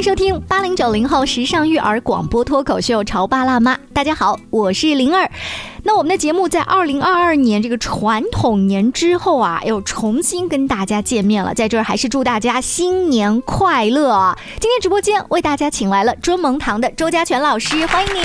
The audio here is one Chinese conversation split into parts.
迎收听八零九零后时尚育儿广播脱口秀《潮爸辣妈》。大家好，我是灵儿。那我们的节目在二零二二年这个传统年之后啊，又重新跟大家见面了。在这儿还是祝大家新年快乐啊！今天直播间为大家请来了尊蒙堂的周家全老师，欢迎您。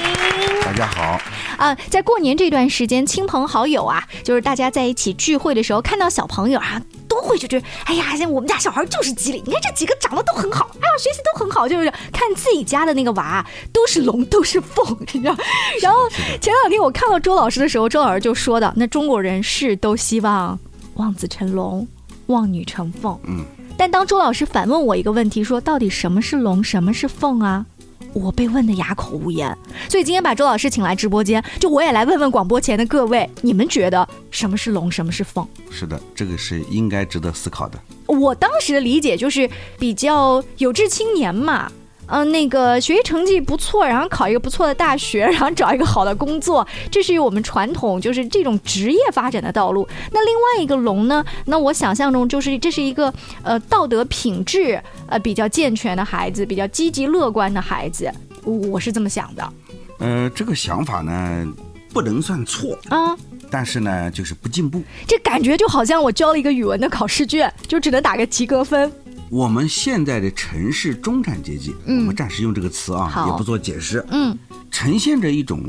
大家好。啊，在过年这段时间，亲朋好友啊，就是大家在一起聚会的时候，看到小朋友啊，都会就觉得，哎呀，像我们家小孩就是机灵，你看这几个长得都很好，哎呀，学习都很好，就是看自己家的那个娃都是龙，都是凤，你知道。然后前两天我看到周老师的时候，周老师就说的，那中国人是都希望望子成龙，望女成凤。嗯。但当周老师反问我一个问题，说到底什么是龙，什么是凤啊？我被问的哑口无言，所以今天把周老师请来直播间，就我也来问问广播前的各位，你们觉得什么是龙，什么是凤？是的，这个是应该值得思考的。我当时的理解就是比较有志青年嘛。嗯，那个学习成绩不错，然后考一个不错的大学，然后找一个好的工作，这是我们传统就是这种职业发展的道路。那另外一个龙呢？那我想象中就是这是一个呃道德品质呃比较健全的孩子，比较积极乐观的孩子，我是这么想的。呃，这个想法呢不能算错啊，但是呢就是不进步。这感觉就好像我交了一个语文的考试卷，就只能打个及格分。我们现在的城市中产阶级，我们暂时用这个词啊，也不做解释。嗯，呈现着一种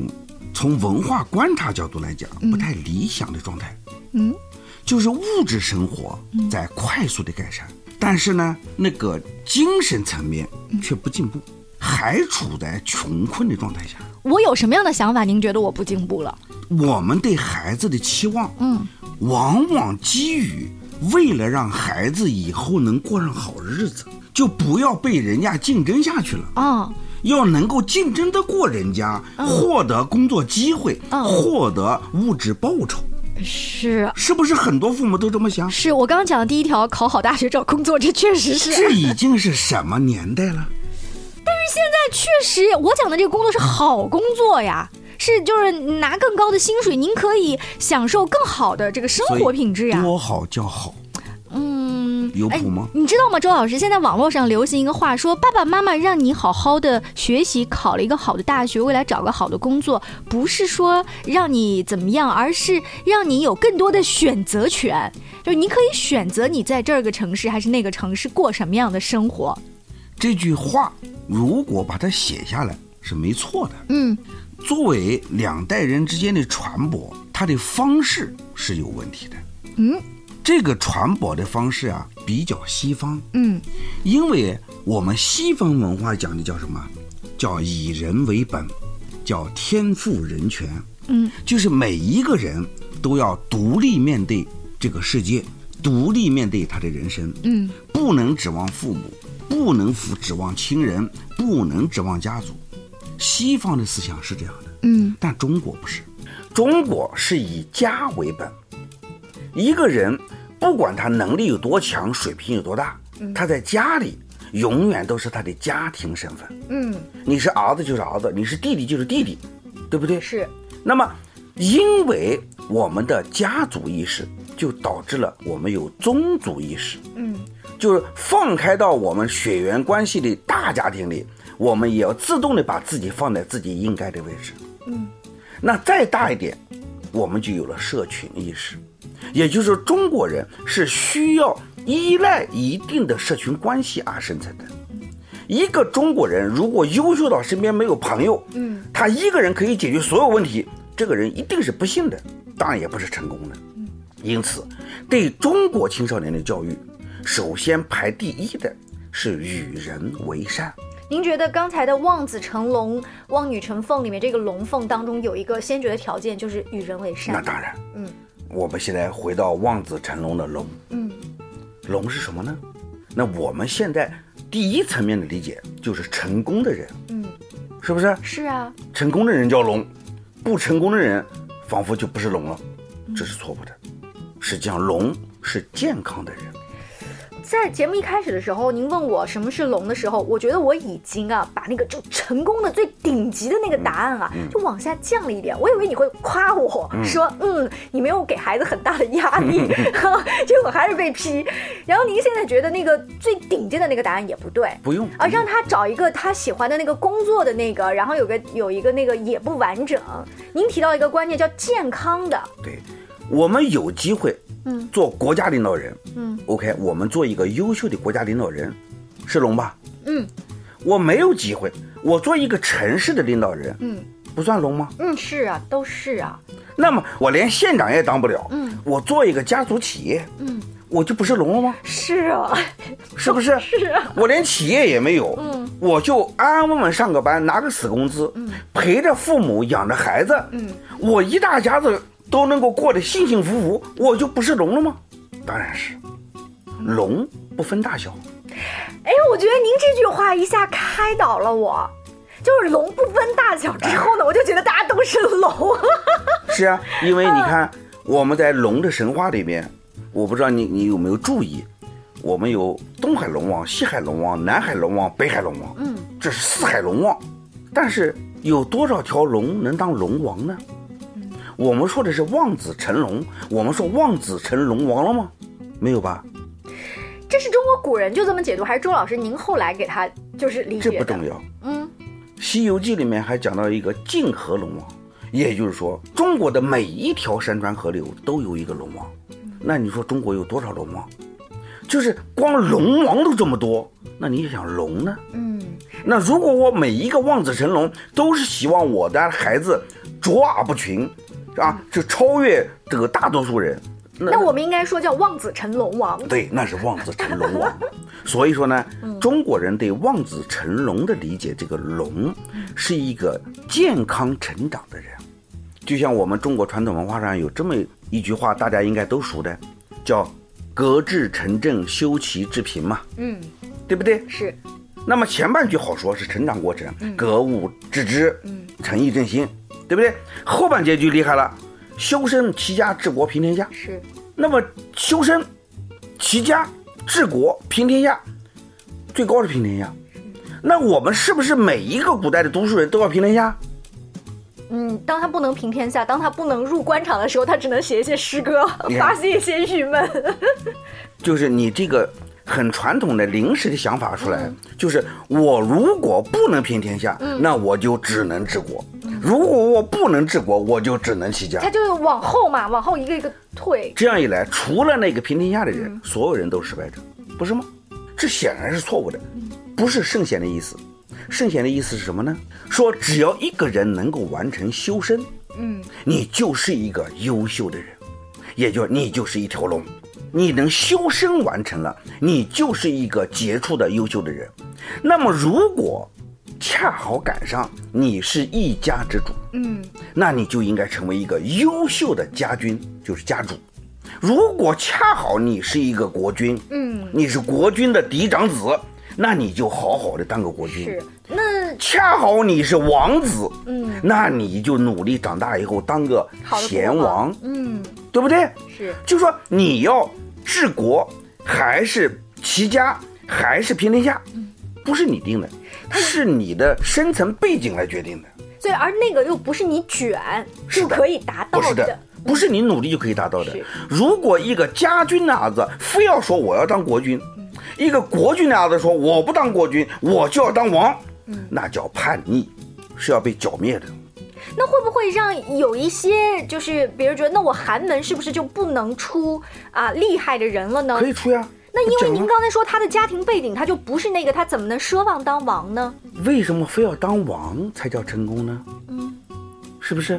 从文化观察角度来讲不太理想的状态。嗯，就是物质生活在快速的改善，但是呢，那个精神层面却不进步，还处在穷困的状态下。我有什么样的想法？您觉得我不进步了？我们对孩子的期望，嗯，往往基于。为了让孩子以后能过上好日子，就不要被人家竞争下去了啊！要能够竞争得过人家，获得工作机会，获得物质报酬。是，是不是很多父母都这么想？是我刚刚讲的第一条，考好大学找工作，这确实是。这已经是什么年代了？但是现在确实，我讲的这个工作是好工作呀。是，就是拿更高的薪水，您可以享受更好的这个生活品质呀。多好叫好，嗯，有谱吗？你知道吗，周老师？现在网络上流行一个话，说爸爸妈妈让你好好的学习，考了一个好的大学，未来找个好的工作，不是说让你怎么样，而是让你有更多的选择权，就是你可以选择你在这个城市还是那个城市过什么样的生活。这句话如果把它写下来是没错的，嗯。作为两代人之间的传播，它的方式是有问题的。嗯，这个传播的方式啊，比较西方。嗯，因为我们西方文化讲的叫什么？叫以人为本，叫天赋人权。嗯，就是每一个人都要独立面对这个世界，独立面对他的人生。嗯，不能指望父母，不能指望亲人，不能指望家族。西方的思想是这样的，嗯，但中国不是，中国是以家为本。一个人不管他能力有多强，水平有多大，他在家里永远都是他的家庭身份。嗯，你是儿子就是儿子，你是弟弟就是弟弟，对不对？是。那么，因为我们的家族意识，就导致了我们有宗族意识。嗯，就是放开到我们血缘关系的大家庭里。我们也要自动的把自己放在自己应该的位置。嗯，那再大一点，我们就有了社群意识，也就是说，中国人是需要依赖一定的社群关系而生存的。一个中国人如果优秀到身边没有朋友，嗯，他一个人可以解决所有问题，这个人一定是不幸的，当然也不是成功的。因此，对中国青少年的教育，首先排第一的是与人为善。您觉得刚才的望子成龙、望女成凤里面这个龙凤当中有一个先决的条件，就是与人为善。那当然，嗯，我们现在回到望子成龙的龙，嗯，龙是什么呢？那我们现在第一层面的理解就是成功的人，嗯，是不是？是啊，成功的人叫龙，不成功的人仿佛就不是龙了，这是错误的。实际上，龙是健康的人。在节目一开始的时候，您问我什么是龙的时候，我觉得我已经啊把那个就成功的最顶级的那个答案啊，就往下降了一点。我以为你会夸我说，嗯，你没有给孩子很大的压力，结果还是被批。然后您现在觉得那个最顶尖的那个答案也不对，不用啊，让他找一个他喜欢的那个工作的那个，然后有个有一个那个也不完整。您提到一个观念叫健康的，对，我们有机会。嗯，做国家领导人，嗯，OK，我们做一个优秀的国家领导人，是龙吧？嗯，我没有机会，我做一个城市的领导人，嗯，不算龙吗？嗯，是啊，都是啊。那么我连县长也当不了，嗯，我做一个家族企业，嗯，我就不是龙了吗？是啊，是不是？是啊。我连企业也没有，嗯，我就安安稳稳上个班，拿个死工资，嗯，陪着父母养着孩子，嗯，我一大家子。都能够过得幸幸福福，我就不是龙了吗？当然是，龙不分大小。哎，我觉得您这句话一下开导了我，就是龙不分大小之后呢，我就觉得大家都是龙。是啊，因为你看我们在龙的神话里面，我不知道你你有没有注意，我们有东海龙王、西海龙王、南海龙王、北海龙王，嗯，这是四海龙王，但是有多少条龙能当龙王呢？我们说的是望子成龙，我们说望子成龙王了吗？没有吧？这是中国古人就这么解读，还是周老师您后来给他就是理解？这不重要。嗯，《西游记》里面还讲到一个泾河龙王，也就是说，中国的每一条山川河流都有一个龙王。那你说中国有多少龙王？就是光龙王都这么多，那你想龙呢？嗯，那如果我每一个望子成龙，都是希望我的孩子卓尔不群。啊，就超越这个大多数人，那我们应该说叫望子成龙王。对，那是望子成龙王。所以说呢，中国人对望子成龙的理解，这个龙是一个健康成长的人。就像我们中国传统文化上有这么一句话，大家应该都熟的，叫“格致成正，修齐治平”嘛。嗯，对不对？是。那么前半句好说，是成长过程，格物致知，嗯，诚意正心。对不对？后半截就厉害了，修身齐家治国平天下。是，那么修身、齐家、治国平天下，最高是平天下。那我们是不是每一个古代的读书人都要平天下？嗯，当他不能平天下，当他不能入官场的时候，他只能写一些诗歌，发泄一些郁闷。就是你这个。很传统的临时的想法出来，就是我如果不能平天下，那我就只能治国；如果我不能治国，我就只能齐家。他就是往后嘛，往后一个一个退。这样一来，除了那个平天下的人，所有人都是失败者，不是吗？这显然是错误的，不是圣贤的意思。圣贤的意思是什么呢？说只要一个人能够完成修身，嗯，你就是一个优秀的人，也就你就是一条龙。你能修身完成了，你就是一个杰出的、优秀的人。那么，如果恰好赶上你是一家之主，嗯，那你就应该成为一个优秀的家君，就是家主。如果恰好你是一个国君，嗯，你是国君的嫡长子，那你就好好的当个国君。是，那恰好你是王子，嗯，那你就努力长大以后当个贤王，嗯，对不对？是，就说你要。治国还是齐家还是平天下，不是你定的，是你的深层背景来决定的。所以，而那个又不是你卷就可以达到的，不是你努力就可以达到的。如果一个家军的儿子非要说我要当国君，一个国君的儿子说我不当国君，我就要当王，那叫叛逆，是要被剿灭的。那会不会让有一些就是别人觉得，那我寒门是不是就不能出啊厉害的人了呢？可以出呀。那因为您刚才说他的家庭背景，他就不是那个，他怎么能奢望当王呢？为什么非要当王才叫成功呢？嗯，是不是？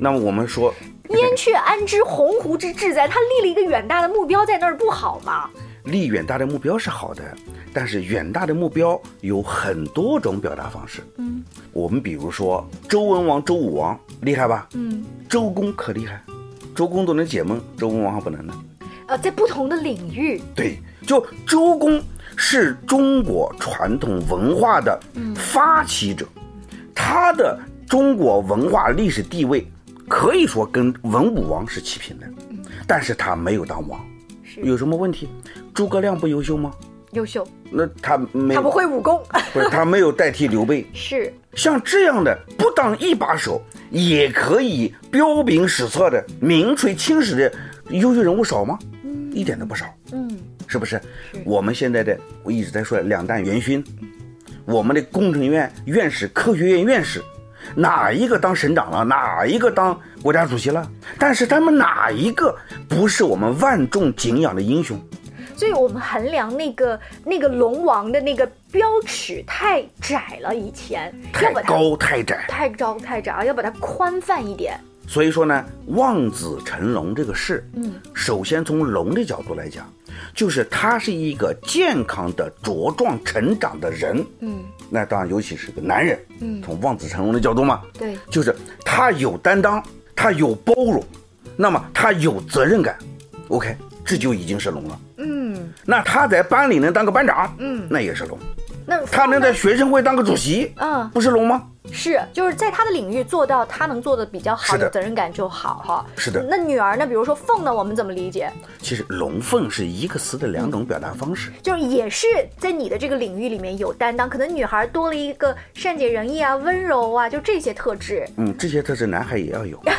那么我们说，燕雀安知鸿鹄之志在？他立了一个远大的目标在那儿，不好吗？立远大的目标是好的，但是远大的目标有很多种表达方式。嗯，我们比如说周文王、周武王厉害吧？嗯，周公可厉害，周公都能解梦，周文王还不能呢。呃，在不同的领域，对，就周公是中国传统文化的发起者，他的中国文化历史地位可以说跟文武王是齐平的，但是他没有当王。有什么问题？诸葛亮不优秀吗？优秀。那他没他不会武功，不是他没有代替刘备。是像这样的不当一把手也可以彪炳史册的名垂青史的优秀人物少吗？嗯，一点都不少。嗯，是不是？我们现在的我一直在说两弹元勋，我们的工程院院士、科学院院士。哪一个当省长了？哪一个当国家主席了？但是他们哪一个不是我们万众敬仰的英雄？所以我们衡量那个那个龙王的那个标尺太窄了，以前太高太窄，太高太窄啊，要把它宽泛一点。所以说呢，望子成龙这个事，嗯，首先从龙的角度来讲，就是他是一个健康的茁壮成长的人，嗯。那当然，尤其是个男人，嗯，从望子成龙的角度嘛，对，就是他有担当，他有包容，那么他有责任感，OK，这就已经是龙了，嗯，那他在班里能当个班长，嗯，那也是龙，那他能在学生会当个主席，嗯，不是龙吗？是，就是在他的领域做到他能做的比较好，的责任感就好哈。是的。那女儿呢？比如说凤呢，我们怎么理解？其实龙凤是一个词的两种表达方式，就是也是在你的这个领域里面有担当，可能女孩多了一个善解人意啊、温柔啊，就这些特质。嗯，这些特质男孩也要有。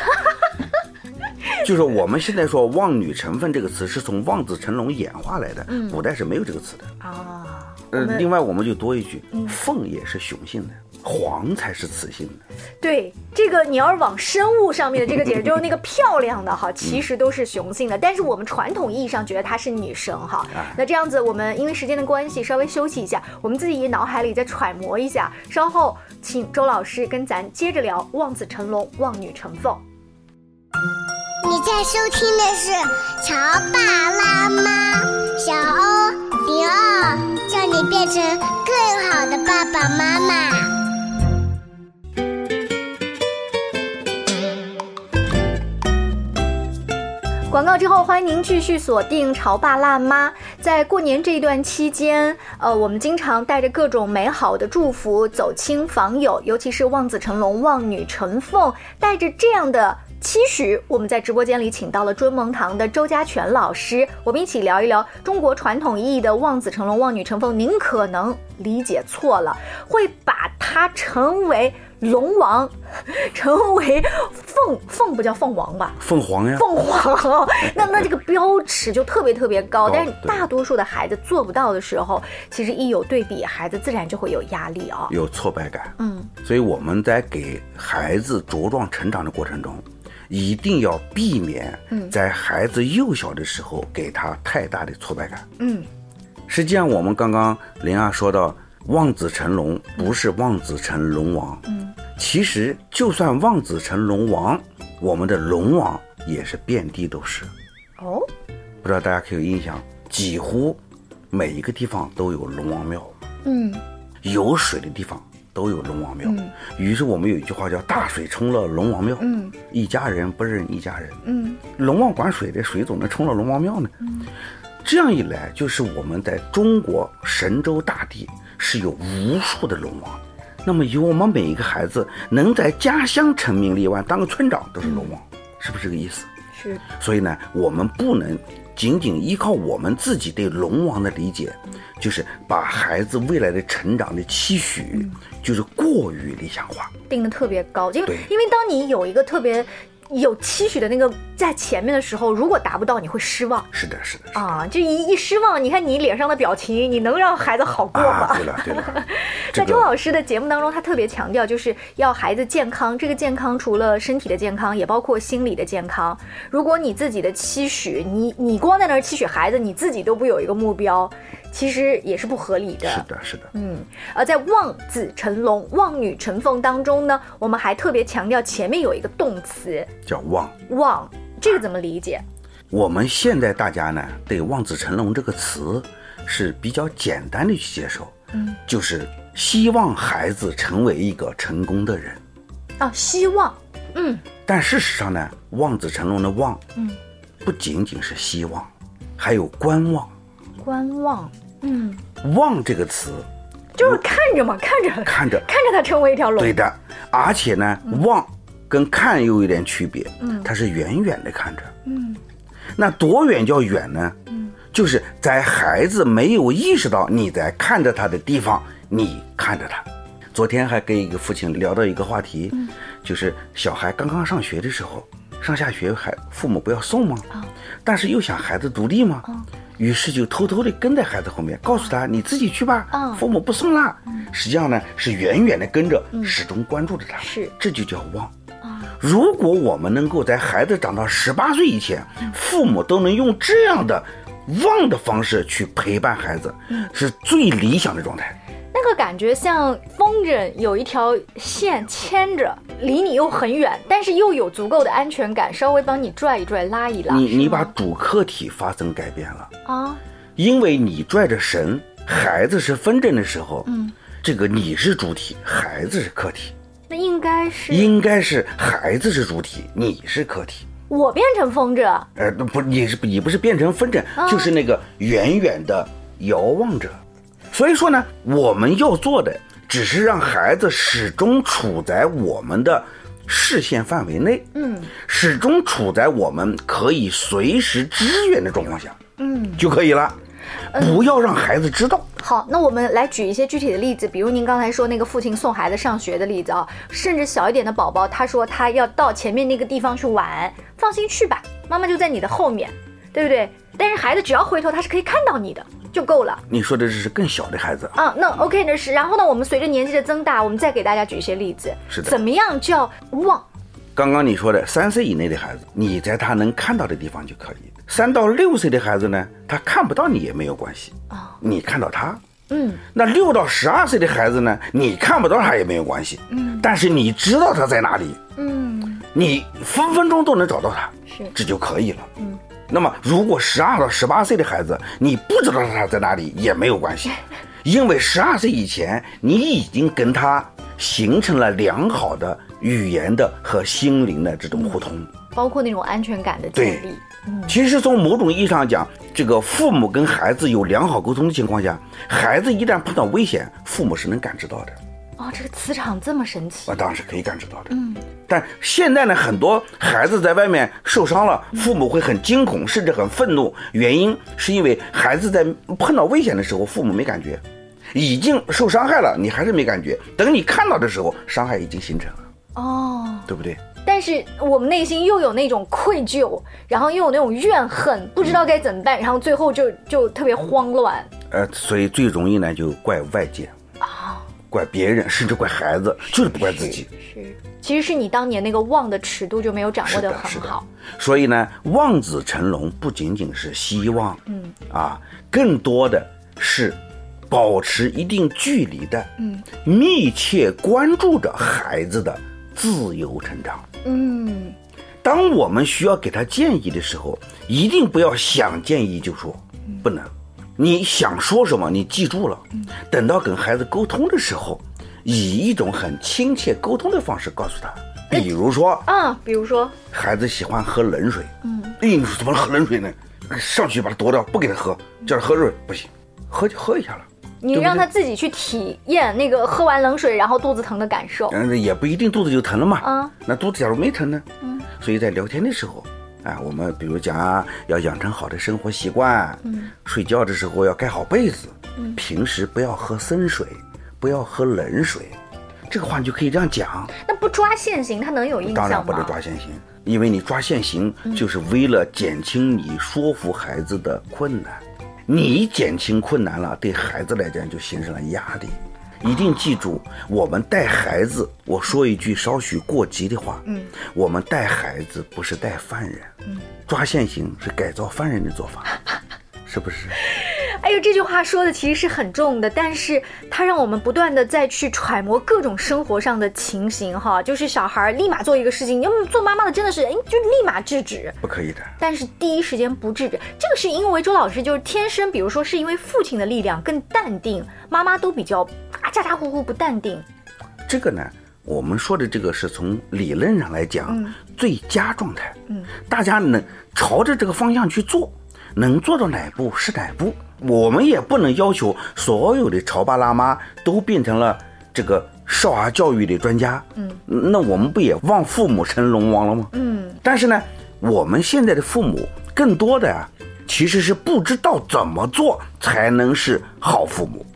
就是我们现在说“望女成凤”这个词是从望子成龙演化来的，嗯古代是没有这个词的啊。呃，另外我们就多一句，凤也是雄性的。黄才是雌性的，对这个你要是往生物上面的这个解释，就是那个漂亮的哈，其实都是雄性的，但是我们传统意义上觉得它是女神哈。那这样子，我们因为时间的关系，稍微休息一下，我们自己脑海里再揣摩一下，稍后请周老师跟咱接着聊望子成龙，望女成凤。你在收听的是《乔爸拉妈》，小欧零二，叫你变成更好的爸爸妈妈。广告之后，欢迎您继续锁定《潮爸辣妈》。在过年这一段期间，呃，我们经常带着各种美好的祝福走亲访友，尤其是望子成龙、望女成凤，带着这样的期许，我们在直播间里请到了尊蒙堂的周家全老师，我们一起聊一聊中国传统意义的望子成龙、望女成凤。您可能理解错了，会把它成为。龙王成为凤凤不叫凤王吧？凤凰呀，凤凰。那那这个标尺就特别特别高，但是大多数的孩子做不到的时候，其实一有对比，孩子自然就会有压力啊，有挫败感。嗯，所以我们在给孩子茁壮成长的过程中，一定要避免在孩子幼小的时候给他太大的挫败感。嗯，实际上我们刚刚灵儿说到。望子成龙不是望子成龙王，嗯，其实就算望子成龙王，我们的龙王也是遍地都是。哦，不知道大家可有印象？几乎每一个地方都有龙王庙，嗯，有水的地方都有龙王庙。于是我们有一句话叫“大水冲了龙王庙”，嗯，一家人不认一家人，嗯，龙王管水的，水怎么能冲了龙王庙呢？嗯，这样一来，就是我们在中国神州大地。是有无数的龙王，那么以我们每一个孩子能在家乡成名立万，当个村长都是龙王，是不是这个意思？是。所以呢，我们不能仅仅依靠我们自己对龙王的理解，就是把孩子未来的成长的期许，就是过于理想化，定的特别高。因为因为当你有一个特别。有期许的那个在前面的时候，如果达不到，你会失望。是的，是的，啊，就一一失望，你看你脸上的表情，你能让孩子好过吗？对了，对了。在周老师的节目当中，他特别强调，就是要孩子健康。这个健康除了身体的健康，也包括心理的健康。如果你自己的期许，你你光在那儿期许孩子，你自己都不有一个目标。其实也是不合理的。是的，是的。嗯，而在望子成龙、望女成凤当中呢，我们还特别强调前面有一个动词叫望。望，这个怎么理解？我们现在大家呢，对“望子成龙”这个词是比较简单的去接受。嗯，就是希望孩子成为一个成功的人。啊，希望。嗯。但事实上呢，“望子成龙”的“望”，嗯，不仅仅是希望，还有观望。观望，嗯，望这个词，就是看着嘛，看着，看着，看着它成为一条龙。对的，而且呢，望跟看又有点区别，嗯，它是远远的看着，嗯，那多远叫远呢？嗯，就是在孩子没有意识到你在看着他的地方，你看着他。昨天还跟一个父亲聊到一个话题，就是小孩刚刚上学的时候，上下学还父母不要送吗？但是又想孩子独立吗？于是就偷偷的跟在孩子后面，告诉他你自己去吧，父母不送啦。实际上呢是远远的跟着，始终关注着他。是，这就叫忘。如果我们能够在孩子长到十八岁以前，父母都能用这样的望的方式去陪伴孩子，是最理想的状态。那个感觉像风筝有一条线牵着，离你又很远，但是又有足够的安全感，稍微帮你拽一拽、拉一拉。你你把主客体发生改变了啊，因为你拽着绳，孩子是风筝的时候，嗯，这个你是主体，孩子是客体。那应该是应该是孩子是主体，你是客体。我变成风筝？呃，不，你是你不是变成风筝，就是那个远远的遥望着。所以说呢，我们要做的只是让孩子始终处在我们的视线范围内，嗯，始终处在我们可以随时支援的状况下，嗯，就可以了。不要让孩子知道。好，那我们来举一些具体的例子，比如您刚才说那个父亲送孩子上学的例子啊，甚至小一点的宝宝，他说他要到前面那个地方去玩，放心去吧，妈妈就在你的后面，对不对？但是孩子只要回头，他是可以看到你的。就够了。你说的这是更小的孩子啊？那 OK 那是，然后呢，我们随着年纪的增大，我们再给大家举一些例子。是的。怎么样叫望？刚刚你说的三岁以内的孩子，你在他能看到的地方就可以。三到六岁的孩子呢，他看不到你也没有关系啊。你看到他，嗯。那六到十二岁的孩子呢，你看不到他也没有关系，嗯。但是你知道他在哪里，嗯。你分分钟都能找到他，是，这就可以了，嗯。那么，如果十二到十八岁的孩子，你不知道他在哪里也没有关系，因为十二岁以前，你已经跟他形成了良好的语言的和心灵的这种互通，包括那种安全感的建立。其实从某种意义上讲，这个父母跟孩子有良好沟通的情况下，孩子一旦碰到危险，父母是能感知到的。哦，这个磁场这么神奇，我当然是可以感知到的。嗯，但现在呢，很多孩子在外面受伤了，父母会很惊恐，甚至很愤怒。原因是因为孩子在碰到危险的时候，父母没感觉，已经受伤害了，你还是没感觉。等你看到的时候，伤害已经形成了。哦，对不对？但是我们内心又有那种愧疚，然后又有那种怨恨，不知道该怎么办，然后最后就就特别慌乱。呃，所以最容易呢，就怪外界。怪别人，甚至怪孩子，就是不怪自己。是，其实是你当年那个望的尺度就没有掌握的很好。所以呢，望子成龙不仅仅是希望，嗯啊，更多的是保持一定距离的，嗯，密切关注着孩子的自由成长。嗯，当我们需要给他建议的时候，一定不要想建议就说，不能。你想说什么？你记住了。等到跟孩子沟通的时候，以一种很亲切沟通的方式告诉他。比如说，嗯，比如说，孩子喜欢喝冷水。嗯，哎，你说怎么能喝冷水呢？上去把他夺掉，不给他喝，叫他喝热水不行，喝就喝一下了。你让他自己去体验那个喝完冷水然后肚子疼的感受。嗯，也不一定肚子就疼了嘛。啊，那肚子假如没疼呢？嗯，所以在聊天的时候。啊，我们比如讲要养成好的生活习惯，嗯，睡觉的时候要盖好被子，嗯，平时不要喝生水，不要喝冷水，这个话你就可以这样讲。那不抓现行，他能有印象吗？当然不能抓现行，因为你抓现行就是为了减轻你说服孩子的困难，你减轻困难了，对孩子来讲就形成了压力。一定记住，我们带孩子，我说一句稍许过激的话，嗯，我们带孩子不是带犯人，嗯，抓现行是改造犯人的做法，是不是？哎呦，这句话说的其实是很重的，但是它让我们不断的再去揣摩各种生活上的情形，哈，就是小孩立马做一个事情，你要做妈妈的真的是，哎，就立马制止，不可以的。但是第一时间不制止，这个是因为周老师就是天生，比如说是因为父亲的力量更淡定，妈妈都比较啊咋咋呼呼不淡定。这个呢，我们说的这个是从理论上来讲最佳状态，嗯，大家能朝着这个方向去做，能做到哪步是哪步。我们也不能要求所有的潮爸辣妈都变成了这个少儿教育的专家，嗯，那我们不也望父母成龙王了吗？嗯，但是呢，我们现在的父母更多的啊，其实是不知道怎么做才能是好父母，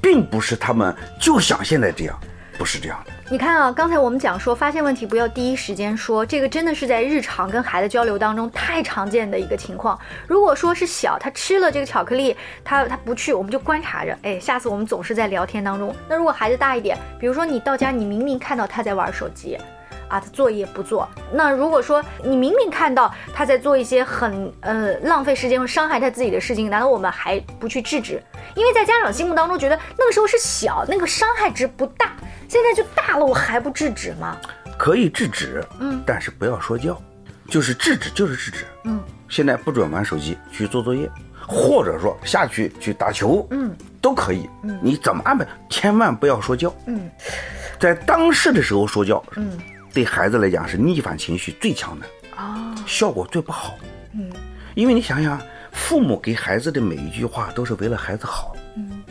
并不是他们就想现在这样，不是这样的。你看啊，刚才我们讲说，发现问题不要第一时间说，这个真的是在日常跟孩子交流当中太常见的一个情况。如果说是小，他吃了这个巧克力，他他不去，我们就观察着，哎，下次我们总是在聊天当中。那如果孩子大一点，比如说你到家，你明明看到他在玩手机。啊，他作业不做。那如果说你明明看到他在做一些很呃浪费时间和伤害他自己的事情，难道我们还不去制止？因为在家长心目当中觉得那个时候是小，那个伤害值不大。现在就大了，我还不制止吗？可以制止，嗯，但是不要说教，就是制止就是制止，嗯。现在不准玩手机，去做作业，或者说下去去打球，嗯，都可以。嗯，你怎么安排？千万不要说教，嗯，在当事的时候说教，嗯。对孩子来讲是逆反情绪最强的啊，效果最不好。嗯，因为你想想，父母给孩子的每一句话都是为了孩子好。嗯，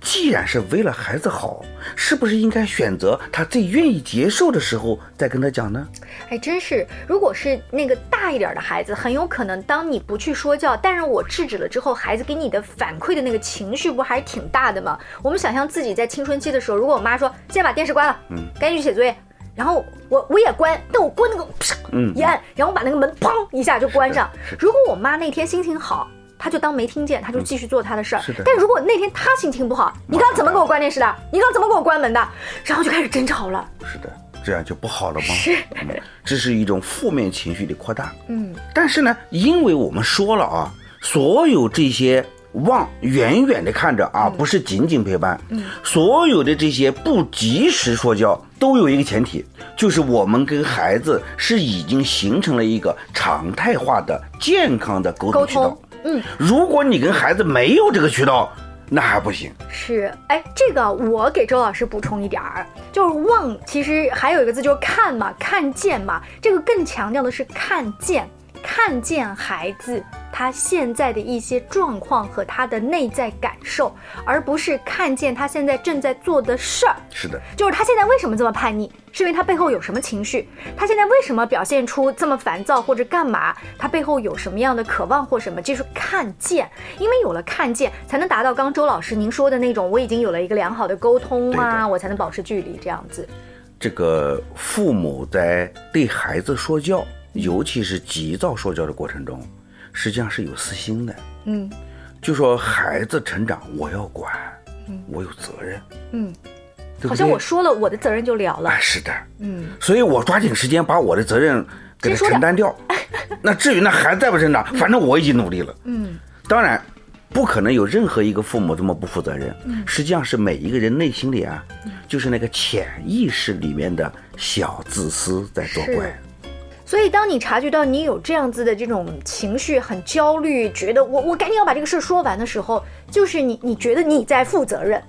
既然是为了孩子好，是不是应该选择他最愿意接受的时候再跟他讲呢？哎，真是，如果是那个大一点的孩子，很有可能当你不去说教，但是我制止了之后，孩子给你的反馈的那个情绪不还是挺大的吗？我们想象自己在青春期的时候，如果我妈说现在把电视关了，嗯，赶紧去写作业。然后我我也关，但我关那个啪一按，然后把那个门砰一下就关上。如果我妈那天心情好，她就当没听见，她就继续做她的事儿。但如果那天她心情不好，你刚怎么给我关电视的？你刚怎么给我关门的？然后就开始争吵了。是的，这样就不好了吗？是，这是一种负面情绪的扩大。嗯，但是呢，因为我们说了啊，所有这些。望远远的看着啊，不是紧紧陪伴。嗯，所有的这些不及时说教，都有一个前提，就是我们跟孩子是已经形成了一个常态化的、健康的沟通渠道。嗯，如果你跟孩子没有这个渠道，那还不行。是，哎，这个我给周老师补充一点儿，就是望，其实还有一个字就是看嘛，看见嘛，这个更强调的是看见。看见孩子他现在的一些状况和他的内在感受，而不是看见他现在正在做的事儿。是的，就是他现在为什么这么叛逆，是因为他背后有什么情绪？他现在为什么表现出这么烦躁或者干嘛？他背后有什么样的渴望或什么？就是看见，因为有了看见，才能达到刚周老师您说的那种，我已经有了一个良好的沟通啊，我才能保持距离这样子。这个父母在对孩子说教。尤其是急躁说教的过程中，实际上是有私心的。嗯，就说孩子成长，我要管，我有责任。嗯，好像我说了我的责任就了了。是的。嗯，所以我抓紧时间把我的责任给他承担掉。那至于那孩子在不成长，反正我已经努力了。嗯，当然，不可能有任何一个父母这么不负责任。嗯，实际上是每一个人内心里啊，就是那个潜意识里面的小自私在作怪。所以，当你察觉到你有这样子的这种情绪，很焦虑，觉得我我赶紧要把这个事儿说完的时候，就是你你觉得你在负责任，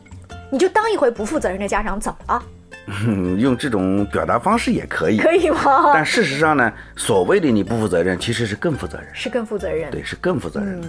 你就当一回不负责任的家长，怎么了？用这种表达方式也可以，可以吗？但事实上呢，所谓的你不负责任，其实是更负责任，是更负责任，对，是更负责任。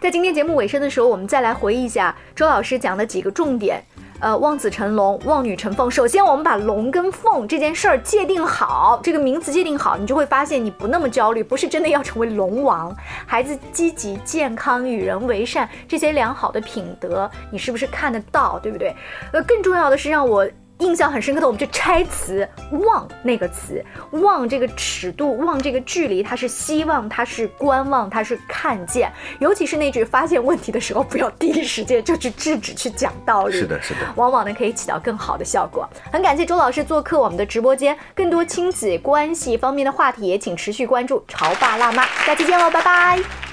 在今天节目尾声的时候，我们再来回忆一下周老师讲的几个重点。呃，望子成龙，望女成凤。首先，我们把龙跟凤这件事儿界定好，这个名词界定好，你就会发现你不那么焦虑，不是真的要成为龙王。孩子积极、健康、与人为善这些良好的品德，你是不是看得到，对不对？呃，更重要的是让我。印象很深刻的，我们就拆词“望”那个词，“望”这个尺度，“望”这个距离，它是希望，它是观望，它是看见。尤其是那句发现问题的时候，不要第一时间就去制止、去讲道理。是的，是的，往往呢可以起到更好的效果。很感谢周老师做客我们的直播间，更多亲子关系方面的话题也请持续关注《潮爸辣妈》，下期见喽，拜拜。